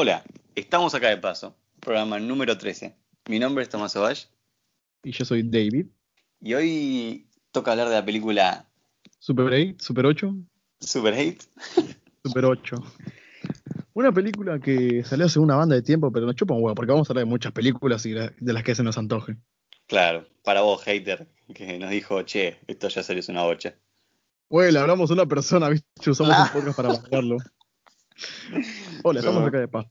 Hola, estamos acá de paso, programa número 13. Mi nombre es Tomás Ovalle Y yo soy David. y hoy toca hablar de la película Super 8, Super 8, Super 8. Super 8. Una película que salió hace una banda de tiempo, pero nos chupa un huevo, porque vamos a hablar de muchas películas y de de las que se nos antoje. Claro, para vos, hater, que nos dijo, che, esto ya salió es una bocha. Le hablamos a una persona, ¿viste? Usamos Ah. un podcast para bajarlo. Hola, estamos acá de paz.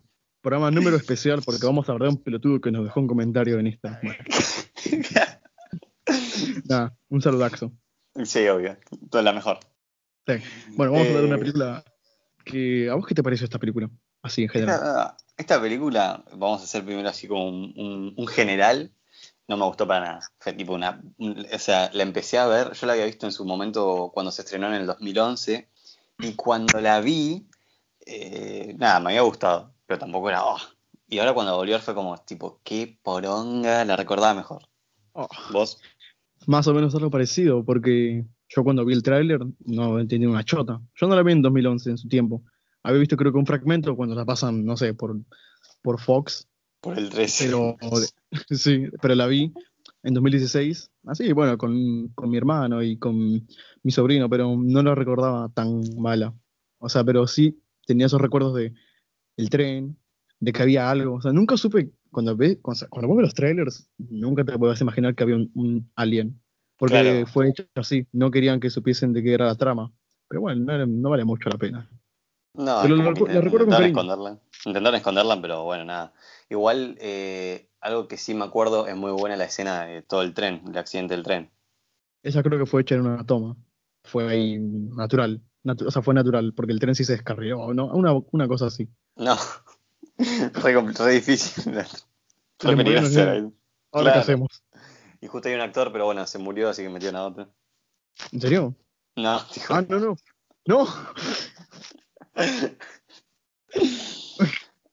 Programa número especial porque vamos a hablar de un pelotudo que nos dejó un comentario en Insta. Bueno, nada, un saludazo. sí, obvio, toda la mejor. Sí. Bueno, vamos a hablar de una Eh. película que... ¿A vos qué te pareció esta película? Así en general. Esta, esta película, vamos a hacer primero así como un, un- un general, no me gustó para nada. Fue tipo una, un- o sea, la empecé a ver, yo la había visto en su momento cuando se estrenó en el 2011, y cuando la vi, eh, nada, me había gustado, pero tampoco era, oh. Y ahora cuando volvió fue como, tipo, qué poronga, la recordaba mejor. Oh. ¿Vos? Más o menos algo parecido, porque yo cuando vi el tráiler no entendí una chota. Yo no la vi en 2011, en su tiempo. Había visto creo que un fragmento cuando la pasan, no sé, por, por Fox, Por el 13. pero sí, pero la vi en 2016, así, bueno, con, con mi hermano y con mi sobrino, pero no la recordaba tan mala. O sea, pero sí tenía esos recuerdos de el tren, de que había algo. O sea, nunca supe, cuando ves, cuando, vos ves los trailers, nunca te puedes imaginar que había un, un alien. Porque Claro. fue hecho así, no querían que supiesen de qué era la trama. Pero bueno, no, no vale mucho la pena. No, Pero recu- que la recuerdo intentaron esconderla. Intentaron esconderla, pero bueno, nada. Igual, eh, algo que sí me acuerdo es muy buena la escena de todo el tren, el accidente del tren. Esa creo que fue hecha en una toma. Fue ahí natural. O sea, fue natural, porque el tren sí se descarriló, ¿no? Una, una cosa así. No, re, re difícil. Re peligroso. Ahora. ¿qué hacemos? Y justo hay un actor, pero bueno, se murió, así que metieron a otro. ¿En serio? No, dijo. Ah, no, no. ¡No!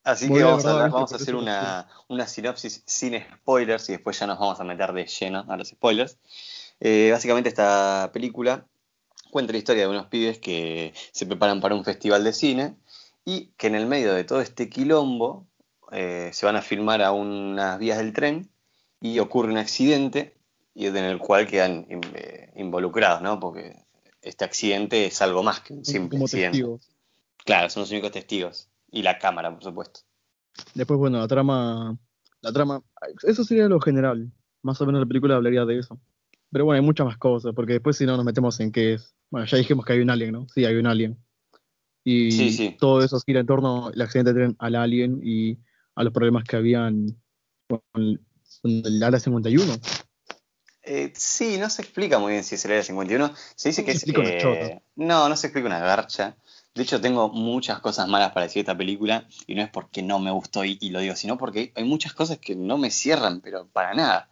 Así que vamos a, hacer una, una sinopsis sin spoilers y después ya nos vamos a meter de lleno a los spoilers. Eh, básicamente esta película cuenta la historia de unos pibes que se preparan para un festival de cine y que en el medio de todo este quilombo eh, se van a filmar a unas vías del tren y ocurre un accidente y en el cual quedan eh, involucrados, ¿no? Porque este accidente es algo más que un simple Como accidente. testigos. Claro, son los únicos testigos. Y la cámara, por supuesto. Después, bueno, la trama. La trama. Eso sería lo general. Más o menos la película hablaría de eso. Pero bueno, hay muchas más cosas, porque después si no nos metemos en qué es. Bueno, ya dijimos que hay un alien, ¿no? Sí, hay un alien. Y Sí, sí. todo eso gira en torno al accidente de tren al alien y a los problemas que habían con, el Ala 51. Eh, sí, no se explica muy bien si es el Área 51. Se dice No que se es. eh, no, no se explica una garcha. De hecho, tengo muchas cosas malas para decir de esta película y no es porque no me gustó y, y lo digo, sino porque hay muchas cosas que no me cierran, pero para nada.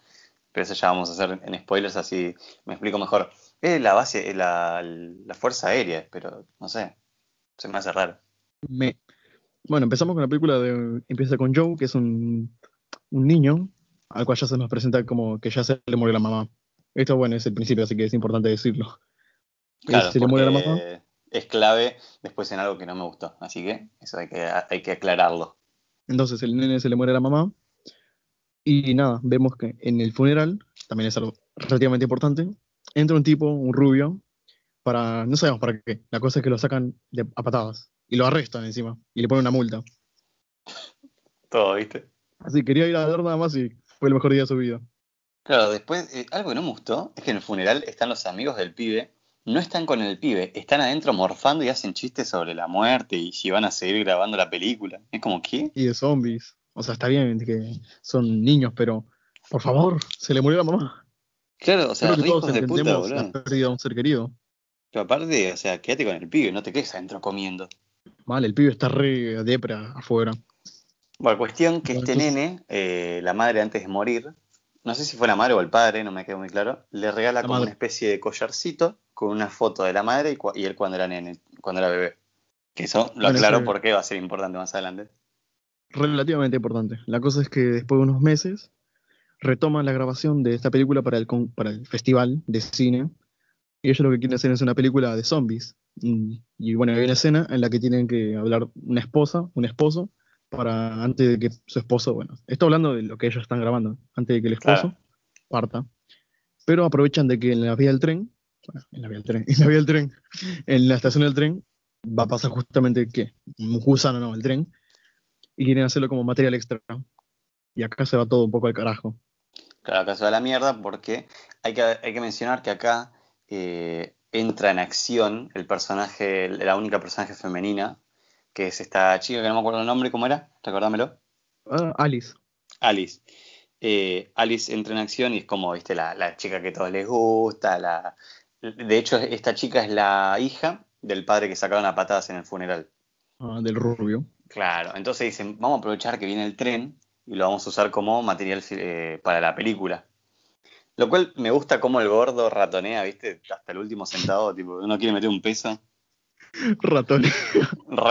Pero eso ya vamos a hacer en spoilers, así me explico mejor. Es la base, es la, la fuerza aérea, pero no sé, se me hace raro. Me... Bueno, empezamos con la película de. Empieza con Joe, que es un, un niño, al cual ya se nos presenta como que ya se le murió la mamá. Esto, bueno, es el principio, así que es importante decirlo. Claro, se le muere la mamá. porque es clave después en algo que no me gustó. Así que eso hay que, hay que aclararlo. Entonces el nene se le muere la mamá. Y nada, vemos que en el funeral, también es algo relativamente importante, entra un tipo, un rubio, para. No sabemos para qué. La cosa es que lo sacan de, a patadas. Y lo arrestan encima. Y le ponen una multa. Todo, ¿viste? Así quería ir a ver nada más y fue el mejor día de su vida. Claro, después, eh, algo que no me gustó es que en el funeral están los amigos del pibe, no están con el pibe, están adentro morfando y hacen chistes sobre la muerte y si van a seguir grabando la película. Es como, ¿qué? y de zombies. O sea, está bien que son niños, pero por favor, se le murió la mamá. Claro, o sea, Creo que ricos todos de puta, boludo. pérdida de un ser querido. Pero aparte, o sea, quédate con el pibe, no te quedes adentro comiendo. Mal, el pibe está re depra afuera. Bueno, cuestión que este nene, eh, la madre antes de morir, no sé si fue la madre o el padre, no me quedó muy claro, le regala La como madre. una especie de collarcito con una foto de la madre y, él cuando era nene, cuando era bebé. Que eso lo Bueno, aclaro porque va a ser importante más adelante. Relativamente importante. La cosa es que después de unos meses retoman la grabación de esta película para el, con- para el festival de cine. Y ellos lo que quieren hacer es una película de zombies. Mm, Y bueno, hay una escena en la que tienen que hablar una esposa, un esposo para antes de que su esposo, bueno, estoy hablando de lo que ellos están grabando, antes de que el esposo Claro. parta. Pero aprovechan de que en la vía del tren, bueno, en la vía del tren, en la vía del tren, en la estación del tren, va a pasar justamente ¿qué? un gusano, no, el tren, y quieren hacerlo como material extra. Y acá se va todo un poco al carajo. Claro, acá se va a la mierda porque hay que, hay que mencionar que acá eh, entra en acción el personaje, la única personaje femenina, que es esta chica que no me acuerdo el nombre, ¿cómo era? Recordámelo. Ah, Alice. Alice. Eh, Alice entra en acción y es como, viste, la, la chica que a todos les gusta. La... De hecho, esta chica es la hija del padre que sacaron a patadas en el funeral. ah, del rubio. Claro, entonces dicen, vamos a aprovechar que viene el tren y lo vamos a usar como material eh, para la película. Lo cual me gusta como el gordo ratonea, ¿viste? Hasta el último centavo, tipo, uno quiere meter un peso. Ratón.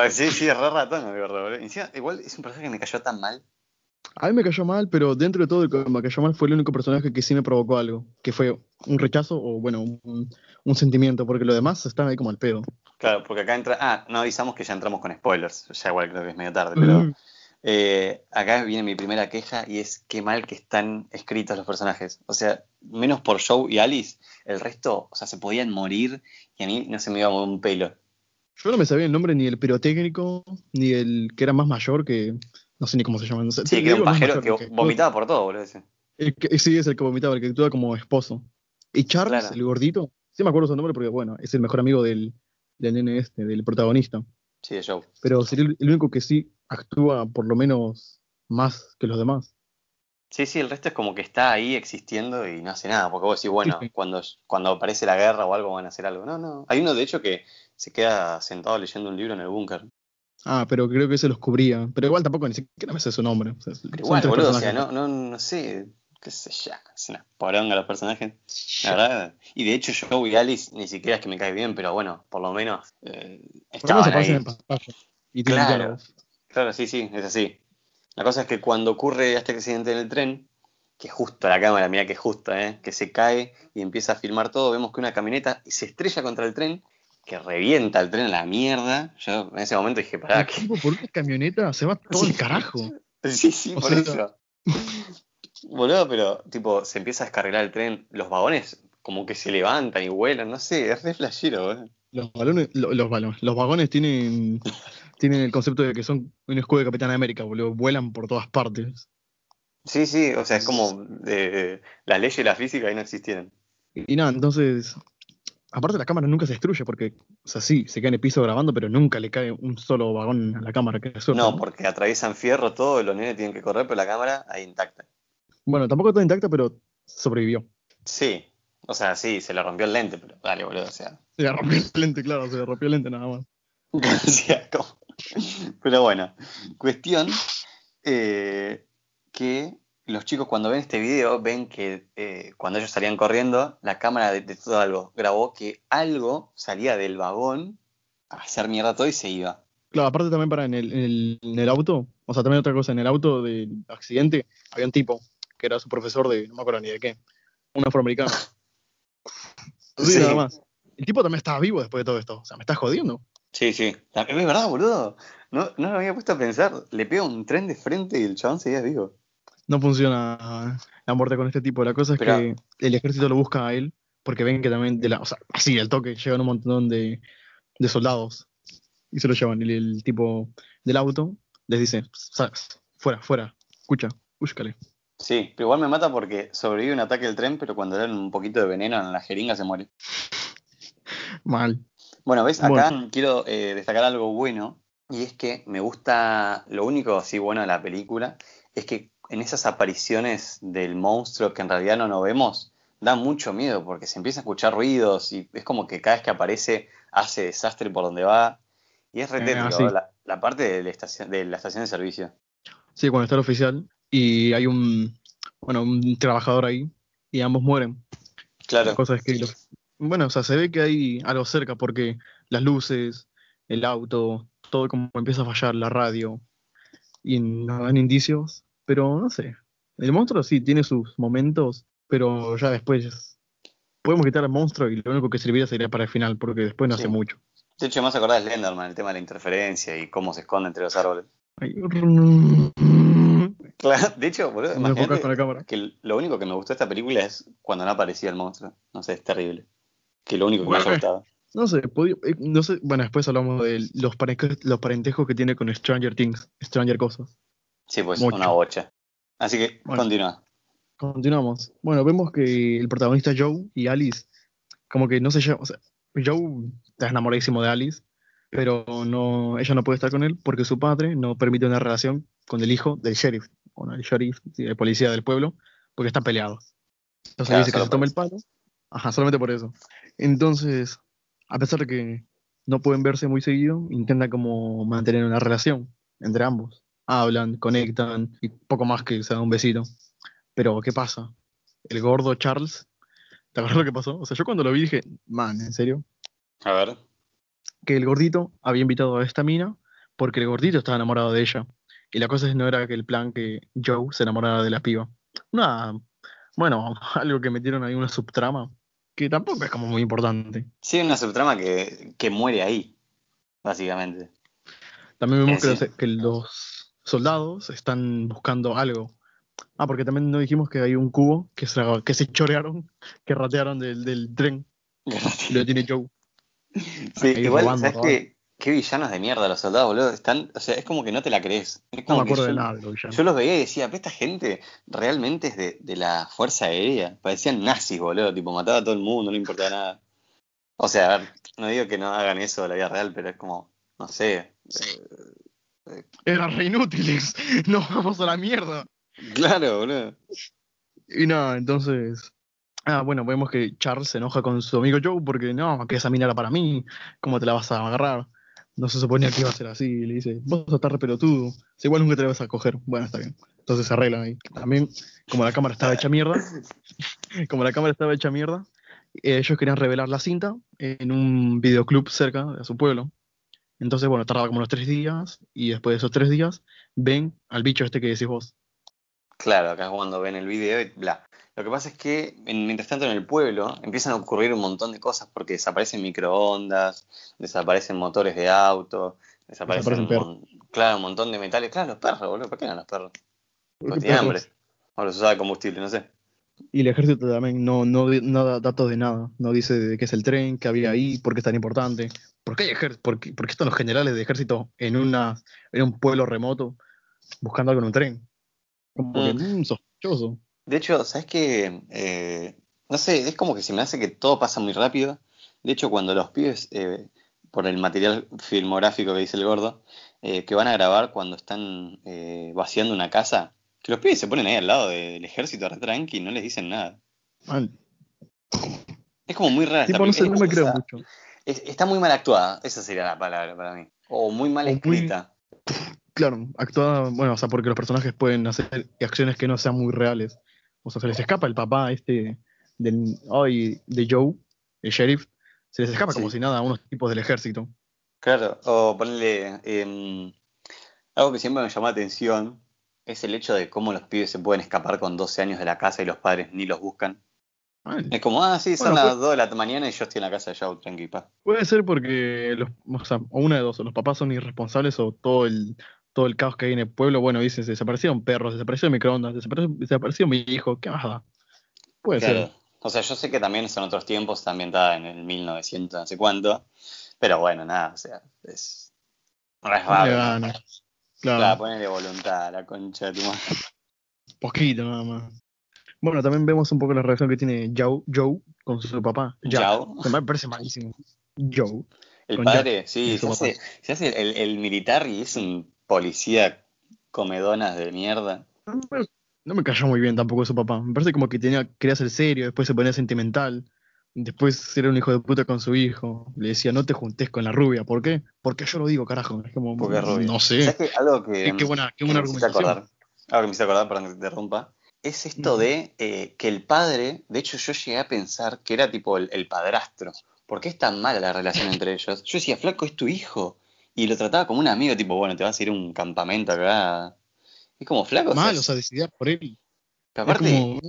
Sí, sí, es re ratón el gordo, boludo. Encima, igual es un personaje que me cayó tan mal. A mí me cayó mal, pero dentro de todo el que me cayó mal fue el único personaje que sí me provocó algo, que fue un rechazo o, bueno, un, un sentimiento, porque lo demás estaba ahí como al pedo. Claro, porque acá entra. Ah, no avisamos que ya entramos con spoilers. Ya igual creo que es medio tarde, pero. Mm. eh, acá viene mi primera queja y es qué mal que están escritos los personajes. O sea, menos por Joe y Alice, el resto, o sea, se podían morir y a mí no se me iba a mover un pelo. Yo no me sabía el nombre ni el pirotécnico, ni el que era más mayor, que no sé ni cómo se llama. no sé. Sí, que era un pajero que vomitaba por todo, boludo. ese. el que- sí, es el que vomitaba, el que actúa como esposo. Y Charles, Claro. el gordito, sí me acuerdo su nombre porque, bueno, es el mejor amigo del, del nene este, del protagonista. Sí, de Joe. Pero sería el, el único que sí actúa por lo menos más que los demás. Sí, sí, el resto es como que está ahí existiendo y no hace nada, porque vos decís, bueno, Sí, sí. cuando, cuando aparece la guerra o algo van a hacer algo. No, no. Hay uno, de hecho, que se queda sentado leyendo un libro en el búnker. Ah, pero creo que se los cubría. Pero igual tampoco ni siquiera me sé su nombre. O sea, igual, boludo, o sea, personajes. no, no, no sé, qué sé yo, es una poronga los personajes. La verdad. Y de hecho, Joe y Alice ni siquiera es que me cae bien, pero bueno, por lo menos eh, Por lo menos estaban ahí. en pantalla. Y Claro. diálogos. Claro, sí, sí, es así. La cosa es que cuando ocurre este accidente en el tren, que justo la cámara, mira que justo, ¿eh? que se cae y empieza a filmar todo, vemos que una camioneta se estrella contra el tren, que revienta el tren a la mierda. Yo en ese momento dije, pará, que... por una camioneta se va todo el carajo. Sí, sí, O por sea- eso. Boludo, pero tipo, se empieza a descarrilar el tren, los vagones como que se levantan y vuelan, no sé, es re flashero, boludo. Los balones, lo- los balones, los vagones tienen, tienen el concepto de que son un escudo de Capitán América, boludo. Vuelan por todas partes. Sí, sí, o sea, es como de, las leyes de la física ahí no existieran. Y, y nada, entonces. Aparte la cámara nunca se destruye porque, o sea, sí, se cae en el piso grabando, pero nunca le cae un solo vagón a la cámara, que es suerte, No, porque atraviesan fierro todo, y los nenes tienen que correr, pero la cámara ahí intacta. Bueno, tampoco está intacta, pero sobrevivió. Sí, o sea, sí, se le rompió el lente, pero dale, boludo, o sea. Se le rompió el lente, claro, se le rompió el lente nada más. Pero bueno, cuestión eh, que los chicos cuando ven este video ven que eh, cuando ellos salían corriendo, la cámara de, de todo algo grabó que algo salía del vagón a hacer mierda todo y se iba. Claro, aparte también para en el, en el, en el auto, o sea, también otra cosa, en el auto del accidente había un tipo que era su profesor de, no me acuerdo ni de qué, un afroamericano. Sí. nada más. El tipo también estaba vivo después de todo esto, o sea, me estás jodiendo. Sí, sí. Es verdad, boludo. No, no lo había puesto a pensar. Le pega un tren de frente y el chabón seguía vivo. No funciona la muerte con este tipo. La cosa es Pero- que el ejército lo busca a él, porque ven que también, de la, o sea, así, al toque, llegan un montón de, de soldados y se lo llevan. Y el, tipo del auto les dice, "Sa- fuera, fuera, escucha, búscale. Sí, pero igual me mata porque sobrevive un ataque del tren, pero cuando le dan un poquito de veneno en la jeringa se muere. Mal. Bueno, ¿ves? Acá Bueno. quiero eh, destacar algo bueno, y es que me gusta, lo único así bueno de la película, es que en esas apariciones del monstruo que en realidad no nos vemos, da mucho miedo, porque se empieza a escuchar ruidos, y es como que cada vez que aparece hace desastre por donde va, y es re Eh, la, la parte de la, estación, de la estación de servicio. Sí, cuando está el oficial y hay un, bueno, un trabajador ahí y ambos mueren. Claro. La cosa es que, los- bueno, o sea, se ve que hay algo cerca porque las luces, el auto, todo como empieza a fallar, la radio, y nos dan indicios, pero no sé. El monstruo sí tiene sus momentos, pero ya después podemos quitar al monstruo y lo único que serviría sería para el final, porque después no Sí. hace mucho. De hecho, más acordás de Slenderman, el tema de la interferencia y cómo se esconde entre los árboles. Ahí. Claro, de hecho, boludo, Me enfocas imagínate con la cámara. que lo único que me gustó de esta película es cuando no aparecía el monstruo. No sé, es terrible. Que lo único que me haya gustado. No sé, podía- eh, no sé, bueno, después hablamos de los, los parentescos que tiene con Stranger Things, Stranger Cosas. Sí, pues Mucho. una bocha. Así que Bueno. continúa. Continuamos. Bueno, vemos que el protagonista Joe y Alice, como que no se llevan, o sea, Joe está enamoradísimo de Alice, pero no, ella no puede estar con él porque su padre no permite una relación con el hijo del sheriff, o no, el sheriff, sí, el policía del pueblo, porque están peleados. Entonces Claro, dice que se tome el palo. Ajá, solamente por eso. Entonces, a pesar de que no pueden verse muy seguido, intentan como mantener una relación entre ambos. Hablan, conectan y poco más que se dan un besito. Pero, ¿qué pasa? El gordo Charles, ¿te acuerdas lo que pasó? O sea, yo cuando lo vi dije, man, ¿en serio? A ver. Que el gordito había invitado a esta mina porque el gordito estaba enamorado de ella. Y la cosa es no era que el plan que Joe se enamorara de la piba. Una, bueno, algo que metieron ahí una subtrama que tampoco es como muy importante. Sí, una subtrama que, que muere ahí, básicamente. También vemos que, los, que los soldados están buscando algo. Ah, porque también no dijimos que hay un cubo que se, que se chorearon, que ratearon del, del tren. Lo tiene Joe. Sí, Ahí igual, robando, ¿sabes qué? Qué villanos de mierda los soldados, boludo. Están, o sea, es como que no te la crees. Es No me acuerdo de nada de los villanos. Yo los veía y decía, esta gente realmente es de, de la Fuerza Aérea. Parecían nazis, boludo. Tipo, mataba a todo el mundo, no le importaba nada. O sea, a ver, no digo que no hagan eso en la vida real, pero es como, no sé. eh, Eran re inútiles. No, vamos a la mierda. claro, boludo. Y nada, entonces. Ah, bueno, vemos que Charles se enoja con su amigo Joe porque no, que esa mina era para mí. ¿Cómo te la vas a agarrar? No se suponía que iba a ser así. Y le dice, vos sos re pelotudo. Si igual nunca te la vas a coger. Bueno, está bien. Entonces se arreglan ahí. También, como la cámara estaba hecha mierda, como la cámara estaba hecha mierda, eh, ellos querían revelar la cinta en un videoclub cerca de su pueblo. Entonces, bueno, tardaba como unos tres días. Y después de esos tres días, ven al bicho este que decís vos. Claro, acá es cuando ven el video y bla. Lo que pasa es que, en- mientras tanto, en el pueblo empiezan a ocurrir un montón de cosas porque desaparecen microondas, desaparecen motores de auto, desaparecen, Desaparecen un claro, un montón de metales. Claro, los perros, boludo. ¿Por qué eran los perros? Porque tienen hambre. O los usaba combustible, no sé. Y el ejército también no, no, no da datos de nada. No dice de qué es el tren, qué había ahí, por qué es tan importante. ¿Por qué, hay por qué- por qué están los generales de ejército en, una, en un pueblo remoto buscando algo en un tren? Como que, Mm. mm, sospechoso. De hecho, ¿sabes qué? Eh, no sé, es como que se me hace que todo pasa muy rápido. De hecho, cuando los pibes, eh, por el material filmográfico que dice el gordo, eh, que van a grabar cuando están eh, vaciando una casa, que los pibes se ponen ahí al lado del ejército re tranqui y no les dicen nada. Man, Es como muy rara esta no, no me creo o sea, mucho. es- está muy mal actuada, esa sería la palabra para mí. O muy mal O muy- escrita. Claro, actuada, bueno, o sea, porque los personajes pueden hacer acciones que no sean muy reales. O sea, se les escapa el papá este del, ay, de Joe, el sheriff, se les escapa como si nada a unos tipos del ejército. Claro, o ponerle em, algo que siempre me llamó la atención es el hecho de cómo los pibes se pueden escapar con 12 años de la casa y los padres ni los buscan. Man, Es como, ah, sí, son Bueno, las 2 de la mañana y yo estoy en la casa de Joe, tranqui. Puede ser porque los, o sea, o una de dos, o los papás son irresponsables o todo el, todo el caos que hay en el pueblo, bueno, dicen, desaparecieron perros, desapareció microondas, desapareció, desapareció mi hijo, ¿qué más da? Puede Claro. ser. O sea, yo sé que también son otros tiempos, está ambientada en el 1900, no sé cuánto, pero bueno, nada, o sea, es... No es raro. Claro, Claro, ponele voluntad a la concha de tu madre. poquito nada más. Bueno, también vemos un poco la relación que tiene Joe, Joe con su papá. Joe. Que me parece malísimo. Joe. El padre, sí, se hace, se hace el, el militar y es un policía comedonas de mierda. No me, no me cayó muy bien tampoco su papá. Me parece como que tenía, quería ser serio, después se ponía sentimental. Después era un hijo de puta con su hijo. Le decía, no te juntes con la rubia. ¿Por qué? Porque yo lo digo, carajo. Es como, Porque es rubia. no sé. ¿Sabes qué? Algo que, Qué, qué buena, qué que buena argumentación. acordar, algo que me hice acordar, perdón que te interrumpa, es esto de eh, que el padre, de hecho yo llegué a pensar que era tipo el, el padrastro. ¿Por qué es tan mala la relación entre ellos? Yo decía, flaco, es tu hijo. Y lo trataba como un amigo, tipo, bueno, te vas a ir a un campamento acá. Es como flaco. o sea, Mal, o sea, decidir por él. aparte, como,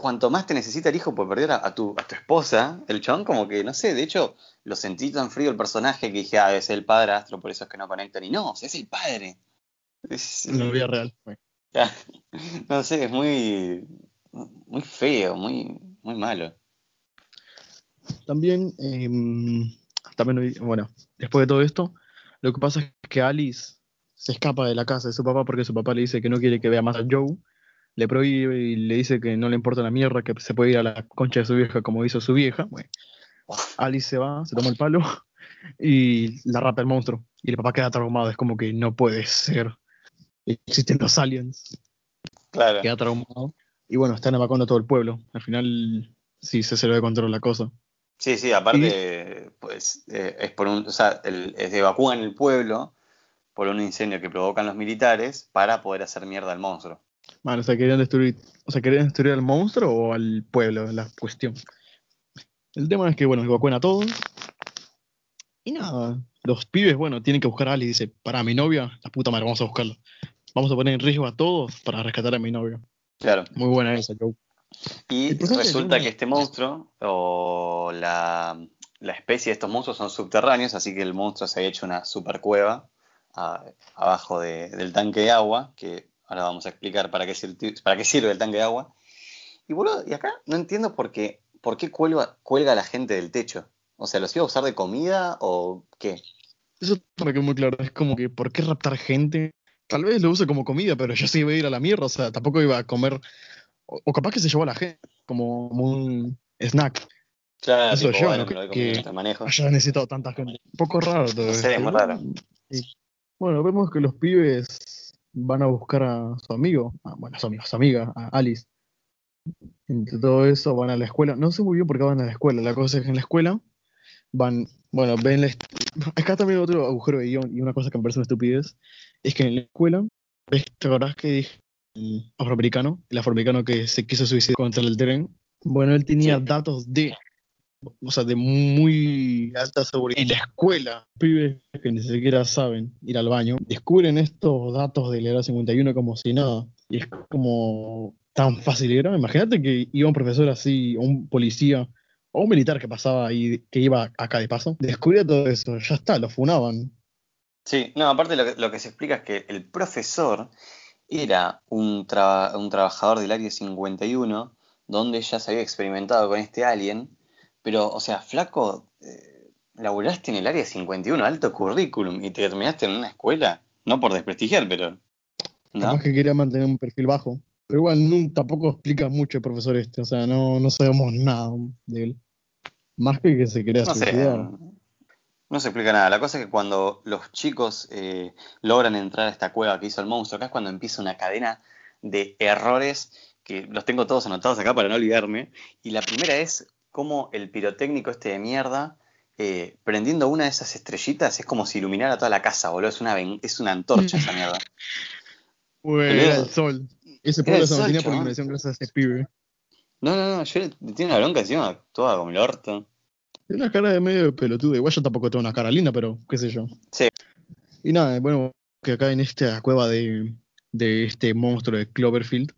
cuanto más te necesita el hijo por perder a, a tu, a tu esposa, el chabón como que, no sé, de hecho, lo sentí tan frío el personaje que dije, ah, es el padrastro, por eso es que no conectan. Y no, es el padre. Es- la vida real. No sé, es muy, muy feo, muy, muy malo. También, em, también, bueno, después de todo esto, lo que pasa es que Alice se escapa de la casa de su papá porque su papá le dice que no quiere que vea más a Joe, le prohíbe y le dice que no le importa la mierda, que se puede ir a la concha de su vieja como hizo su vieja. Bueno, Alice se va, se toma el palo y la rapa el monstruo. Y el papá queda traumado, es como que no puede ser. Existen los aliens, Claro. queda traumado. Y bueno, están evacuando a todo el pueblo. Al final, sí, se se le de control la cosa. Sí, sí, aparte, pues eh, es por un, o sea, el, es- evacúan el pueblo por un incendio que provocan los militares para poder hacer mierda al monstruo. Bueno, o sea, querían destruir, o sea, querían destruir al monstruo o al pueblo, la cuestión. El tema es que, bueno, evacúan a todos. Y nada, los pibes, bueno, tienen que buscar a Ali. Dice, para mi novia, la puta madre, vamos a buscarlo. Vamos a poner en riesgo a todos para rescatar a mi novia. Claro. Muy buena esa, Joe. Y resulta que este monstruo o la, la especie de estos monstruos son subterráneos, así que el monstruo se ha hecho una super cueva a- abajo de- del tanque de agua, que ahora vamos a explicar para qué, sirve, para qué sirve el tanque de agua. Y boludo, y acá no entiendo por qué, por qué cuelga, cuelga a la gente del techo. O sea, ¿los iba a usar de comida o qué? Eso me quedó muy claro. Es como que, ¿por qué raptar gente? Tal vez lo use como comida, pero ya se iba a ir a la mierda. O sea, tampoco iba a comer. O, o capaz que se llevó a la gente como un snack. Claro, Eso tipo, yo, bueno, necesitado tanta gente. Un poco raro todo esto. muy raro. Bueno, vemos que los pibes van a buscar a su amigo, a- bueno, a su amigo, a su amiga, a Alice. Entre todo eso van a la escuela. No sé muy bien por qué van a la escuela. La cosa es que en la escuela van, bueno, ven la Acá también otro agujero de guion y una cosa que me parece una estupidez es que en la escuela, ¿ves? ¿te acordás que dije el afroamericano? El afroamericano que se quiso suicidar contra el tren. Bueno, él tenía Sí. datos de o sea, de muy alta seguridad. En la escuela, pibes que ni siquiera saben ir al baño, descubren estos datos del Era 51 como si nada. Y es como tan fácil era. Imagínate que iba un profesor así, o un policía, o un militar que pasaba ahí, que iba acá de paso, descubría todo eso, ya está, lo funaban. Sí, no, aparte lo que, lo que se explica es que el profesor era un, un trabajador del Área 51, donde ya se había experimentado con este alien, pero, o sea, flaco, eh, laburaste en el Área 51, alto currículum, y te terminaste en una escuela, no por desprestigiar, pero... ¿no? Además que quería mantener un perfil bajo. Pero igual no, tampoco explica mucho el profesor este, o sea, no, no sabemos nada de él. Más que que se quería No sé, no se explica nada. La cosa es que cuando los chicos eh, logran entrar a esta cueva que hizo el monstruo, acá es cuando empieza una cadena de errores que los tengo todos anotados acá para no olvidarme. Y la primera es cómo el pirotécnico este de mierda, eh, prendiendo una de esas estrellitas, es como si iluminara toda la casa, boludo. Es una, es una antorcha esa mierda. Boludo. era el sol. Ese pueblo se mantenía por iluminación gracias a ese pibe. No, no, no, yo tiene la bronca encima, toda como el orto. Tiene una cara de medio pelotudo. Igual yo tampoco tengo una cara linda, pero qué sé yo. Sí. Y nada, bueno, que acá en esta cueva de, de este monstruo de Cloverfield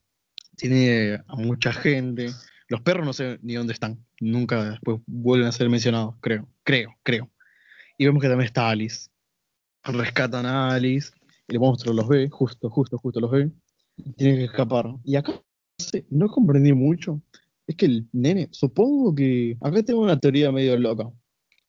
tiene a mucha gente. Los perros no sé ni dónde están. Nunca después vuelven a ser mencionados, creo. Creo, creo. Y vemos que también está Alice. Rescatan a Alice. El monstruo los ve, justo, justo, justo los ve. Tienen que escapar. Y acá no comprendí mucho. Es que el nene, supongo que. Acá tengo una teoría medio loca.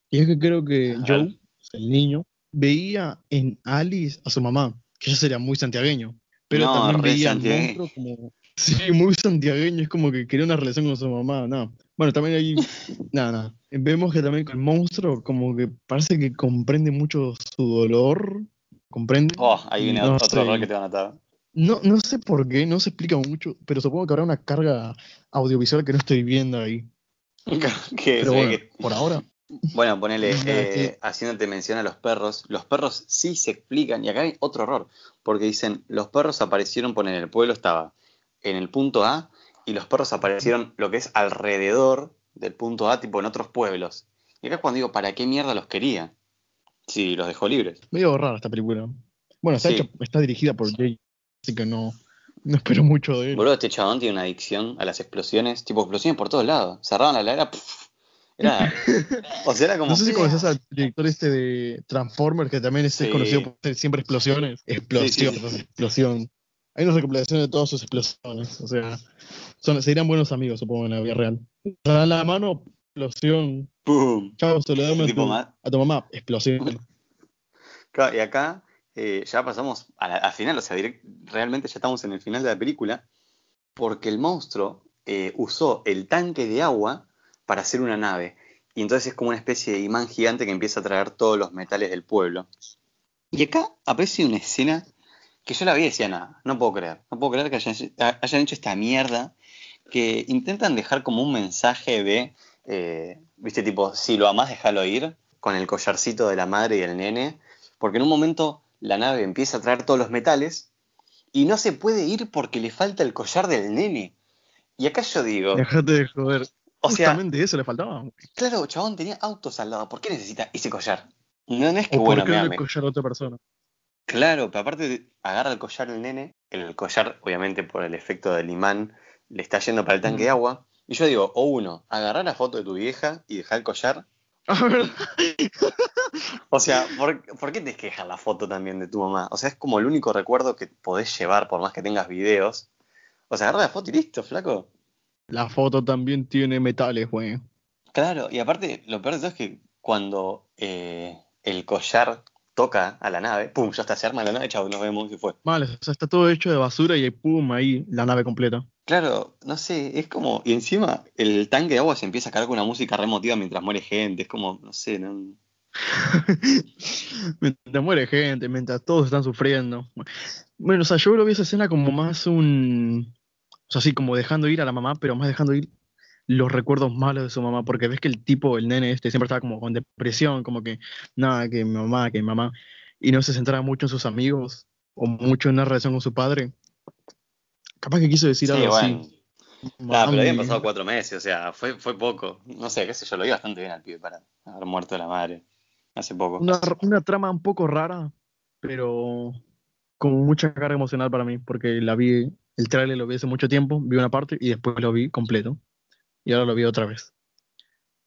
Y es que creo que Joe, el niño, veía en Alice a su mamá, que ya sería muy santiagueño. Pero No, también veía al monstruo como. Sí, muy santiagueño, es como que quería una relación con su mamá. No. Bueno, también ahí. nada, nada. Vemos que también con el monstruo, como que parece que comprende mucho su dolor. ¿Comprende? Oh, ahí viene No otro error que te van a notar. No, no sé por qué, no se explica mucho, pero supongo que habrá una carga audiovisual que no estoy viendo ahí. que, Pero bueno, que- por ahora. Bueno, ponele, eh, haciéndote mención a los perros, los perros sí se explican, y acá hay otro error, porque dicen, los perros aparecieron, ponen el pueblo estaba en el punto A, y los perros aparecieron lo que es alrededor del punto A, tipo en otros pueblos. Y acá es cuando digo, ¿para qué mierda los quería? Si los dejó libres. Medio rara esta película. Bueno, está, Sí. dirigida por Jay, así que no, no espero mucho de él. Boludo, este chabón tiene una adicción a las explosiones, tipo explosiones por todos lados. Cerraban la heladera, ¡puf! Era, o sea, era como. No sé si conoces al director este de Transformers, que también es Sí. conocido por hacer siempre explosiones. Explosión, Sí, sí, sí. explosión. Hay una recopilación de todas sus explosiones. O sea, son, serían buenos amigos, supongo, en la vida real. Te dan la mano, explosión. ¡Pum! Chao, se lo damos a a tu mamá, explosión. Claro, y acá eh, ya pasamos al final, o sea, direct- realmente ya estamos en el final de la película, porque el monstruo eh, usó el tanque de agua para hacer una nave. Y entonces es como una especie de imán gigante que empieza a traer todos los metales del pueblo. Y acá aparece una escena que yo la vi y decía, nada, no puedo creer, no puedo creer que hayan, hayan hecho esta mierda, que intentan dejar como un mensaje de, eh, viste, tipo, si lo amás, déjalo ir, con el collarcito de la madre y el nene, porque en un momento la nave empieza a traer todos los metales y no se puede ir porque le falta el collar del nene. Y acá yo digo, Dejate de joder. o sea, Justamente eso le faltaba. claro, chabón tenía autos al lado, ¿por qué necesita ese collar? No, no es que O bueno, collar a otra persona. Claro, pero aparte agarra el collar el nene, el collar, obviamente por el efecto del imán, le está yendo para el tanque de Mm. agua. Y yo digo, o uno, agarrar la foto de tu vieja y dejar el collar. A ver, O sea, ¿por, ¿por qué te quejas la foto también de tu mamá? O sea, es como el único recuerdo que podés llevar por más que tengas videos. O sea, agarra la foto y listo, flaco. la foto también tiene metales, güey. Claro, y aparte, lo peor de todo es que cuando eh, el collar toca a la nave, pum, ya está, se arma la nave, chao, nos vemos y fue. Vale, o sea, está todo hecho de basura y pum, ahí la nave completa. Claro, no sé, es como, y encima el tanque de agua se empieza a cargar con una música remotiva mientras muere gente, es como, no sé, no, mientras muere gente, mientras todos están sufriendo. Bueno, o sea, yo lo vi esa escena como más un. O sea, así como dejando ir a la mamá, pero más dejando ir los recuerdos malos de su mamá, porque ves que el tipo, el nene este, siempre estaba como con depresión, como que nada, que mi mamá, que mi mamá, y no se centraba mucho en sus amigos o mucho en una relación con su padre. Capaz que quiso decir Sí, algo bueno. así. Nada, pero habían pasado cuatro meses, o sea, fue, fue poco, no sé, qué sé yo, lo vi bastante bien al pibe para haber muerto la madre hace poco. Una, una trama un poco rara, pero con mucha carga emocional para mí, porque la vi, el tráiler lo vi hace mucho tiempo, vi una parte y después lo vi completo. Y ahora lo vi otra vez.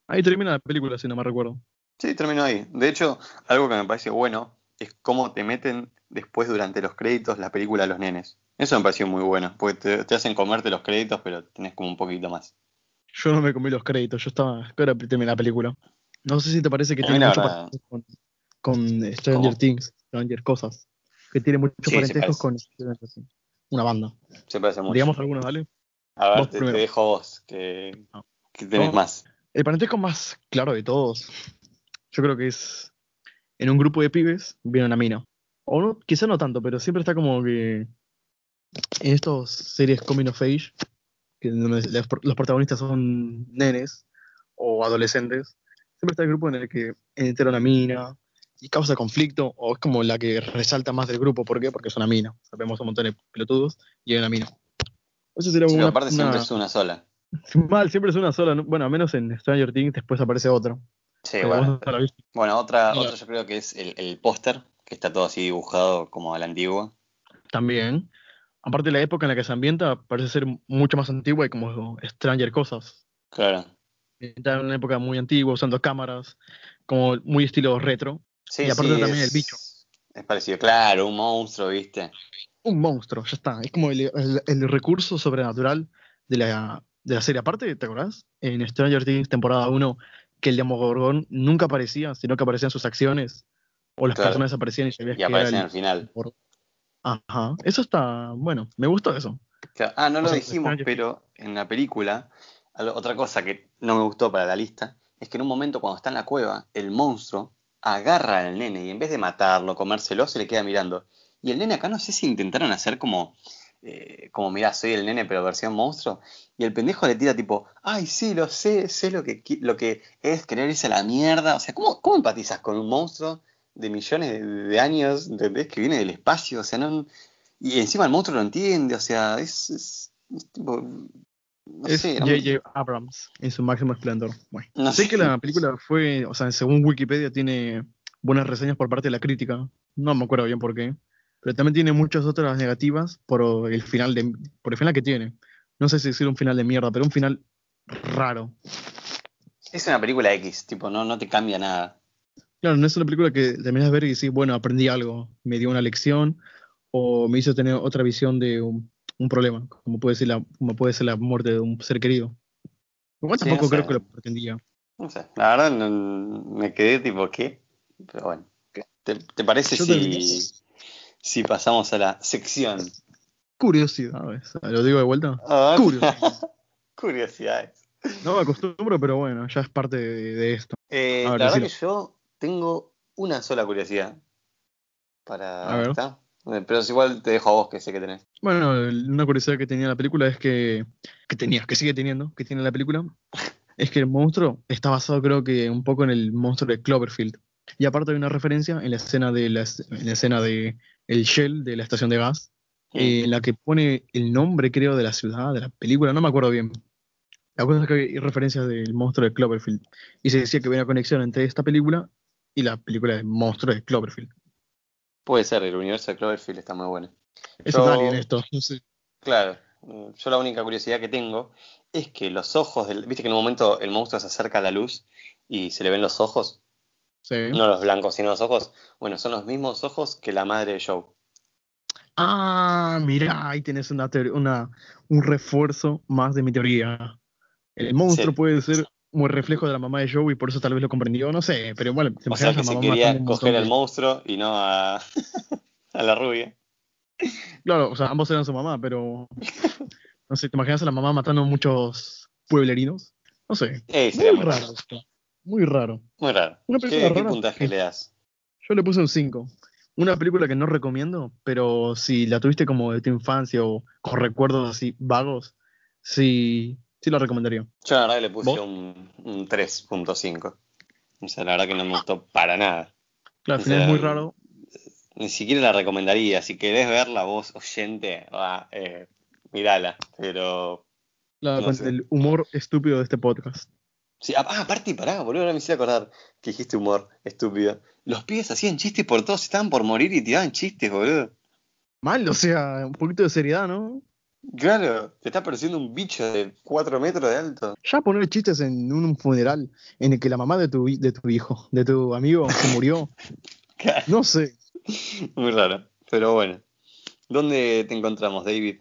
Ahí termina la película, si no me recuerdo. Sí, terminó ahí. De hecho, algo que me parece bueno es cómo te meten después durante los créditos la película a los nenes. Eso me pareció muy bueno, porque te, te hacen comerte los créditos, pero tenés como un poquito más. Yo no me comí los créditos, yo estaba. ¿Qué hora termina la película? No sé si te parece que A tiene mucho verdad- con, con Stranger ¿Cómo? Things, Stranger Cosas. Que tiene muchos Sí, parentescos con Stranger Things. Una banda. Se parece mucho. Digamos algunos, ¿vale? A ver, te, te dejo vos, que, No. que tenés No. más. El parentesco más claro de todos, yo creo que es en un grupo de pibes viene una mina. O no, quizá no tanto, pero siempre está como que en estas series coming of age, que donde los, los protagonistas son nenes o adolescentes, siempre está el grupo en el que entra una mina y causa conflicto, o es como la que resalta más del grupo. ¿Por qué? Porque es una mina. Sabemos un montón de pelotudos y hay una mina. Eso sería Sí, una, aparte siempre es una sola. Mal, siempre es una sola. ¿no? Bueno, a menos en Stranger Things después aparece otra. Sí, bueno. Bueno, otra, otro yo creo que es el, el póster, que está todo así dibujado como a la antigua. También. Aparte, la época en la que se ambienta parece ser mucho más antigua y como Stranger Cosas. Claro. Está en una época muy antigua, usando cámaras, como muy estilo retro. Sí, Y aparte sí, también es- el bicho. Es parecido, claro, un monstruo, ¿viste? Un monstruo, ya está. Es como el, el- el recurso sobrenatural de la, de la serie. Aparte, ¿te acordás? En Stranger Things, temporada 1, que el Demogorgon nunca aparecía, sino que aparecían sus acciones. O las Claro. personas aparecían y sabías Y que era aparecen el al final. Ajá. Eso está, bueno, me gustó eso. Claro. Ah, no O lo sea, dijimos, Stranger pero en la película, otra cosa que no me gustó para la lista, es que en un momento cuando está en la cueva, el monstruo agarra al nene y en vez de matarlo, comérselo, se le queda mirando. Y el nene acá no sé si intentaron hacer como, eh, como mirá, soy el nene pero versión monstruo. Y el pendejo le tira tipo, ay, sí, lo sé, sé lo que, lo que es querer irse a la mierda. O sea, ¿cómo, cómo empatizas con un monstruo de millones de, de años, ¿entendés? Que viene del espacio, o sea, no... Y encima el monstruo lo entiende, o sea, es, es, es tipo... No es sé, no me- J.J. Abrams en su máximo esplendor. Bueno, no sé sé. que la película fue, o sea, según Wikipedia tiene buenas reseñas por parte de la crítica. No me acuerdo bien por qué. Pero también tiene muchas otras negativas por el final de, por el final que tiene. No sé si decir un final de mierda, pero un final raro. Es una película X, tipo, no, no te cambia nada. Claro, no es una película que terminas de ver y decís, bueno, aprendí algo, me dio una lección o me hizo tener otra visión de un, un problema, como puede, ser la, como puede ser la muerte de un ser querido. Igual Sí, tampoco no sé. creo que lo pretendía. No sé, la verdad no- me quedé tipo, ¿qué? Pero bueno, ¿te, te parece Yo si. Si pasamos a la sección? Curiosidades. ¿Lo digo de vuelta? Ah, Curiosidades. Curiosidades. No me acostumbro, pero bueno, ya es parte de, de esto. Eh, ver, la verdad que yo tengo una sola curiosidad para A ver. esta, eh, pero igual te dejo a vos que sé que tenés. Bueno, una curiosidad que tenía la película es que, que tenía, que sigue teniendo, que tiene la película, es que el monstruo está basado creo que un poco en el monstruo de Cloverfield. Y aparte hay una referencia en la escena de la, en la escena de el Shell de la estación de gas, eh, en la que pone el nombre creo de la ciudad, de la película, no me acuerdo bien. La cosa es que hay referencias del monstruo de Cloverfield. Y se decía que había una conexión entre esta película y la película del monstruo de Cloverfield. Puede ser, el universo de Cloverfield está muy bueno. Es Yo- un alien esto, no sé. Claro, mm, yo la única curiosidad que tengo es que los ojos del. Viste que en un momento el monstruo se acerca a la luz y se le ven los ojos, Sí. no los blancos, sino los ojos. Bueno, son los mismos ojos que la madre de Joe. Ah, mira, ahí tienes una, una un refuerzo más de mi teoría. El monstruo Sí. puede ser un reflejo de la mamá de Joe y por eso tal vez lo comprendió, no sé, pero bueno, te O sea imaginas que se mamá quería coger al de- monstruo y no a, a la rubia. Claro, o sea, ambos eran su mamá, pero no sé, te imaginas a la mamá matando a muchos pueblerinos, no sé, Ey, muy muy raro esto, muy raro. Muy raro. Una ¿Qué, película qué rara. puntaje le das? Yo le puse un 5. Una película que no recomiendo, pero si la tuviste como de tu infancia o con recuerdos así vagos, sí, sí la recomendaría. Yo la verdad le puse ¿Vos? un, un 3.5. O sea, la verdad que no me gustó para nada. Claro, al O es muy raro, Ni siquiera la recomendaría. Si querés verla vos, oyente, va, eh, mirala. Pero. la- no el humor estúpido de este podcast. Sí, ah, ah, aparte, pará, boludo, ahora me hiciste acordar que dijiste humor estúpido. Los pibes hacían chistes por todos, estaban por morir y tiraban chistes, boludo. Mal, o sea, un poquito de seriedad, ¿no? Claro, te está apareciendo un bicho de 4 metros de alto. Ya poner chistes en un funeral en el que la mamá de tu, de tu hijo, de tu amigo, se murió. No sé. Muy raro, pero bueno. ¿Dónde te encontramos, David?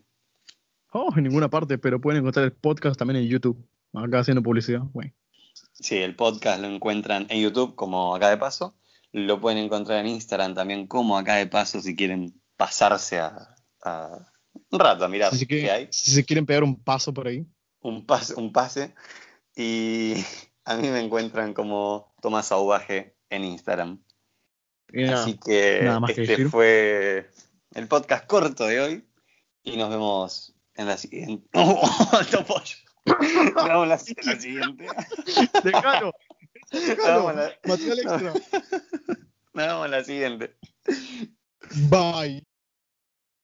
Oh, en ninguna parte, pero pueden encontrar el podcast también en YouTube. Acá haciendo publicidad. Bueno. Sí, el podcast lo encuentran en YouTube como Acá de Paso. Lo pueden encontrar en Instagram también como Acá de Paso si quieren pasarse a, a un rato a mirar Si se, qué quieren, hay. si se quieren pegar un paso por ahí. Un pase, un pase. Y a mí me encuentran como Tomás Aubaje en Instagram. Nada, Así que este fue el podcast corto de hoy. Y nos vemos en la siguiente. ¡Oh, en la, la siguiente. Déjalo. Nos Déjalo. vemos en la- Material extra. en la siguiente. Bye.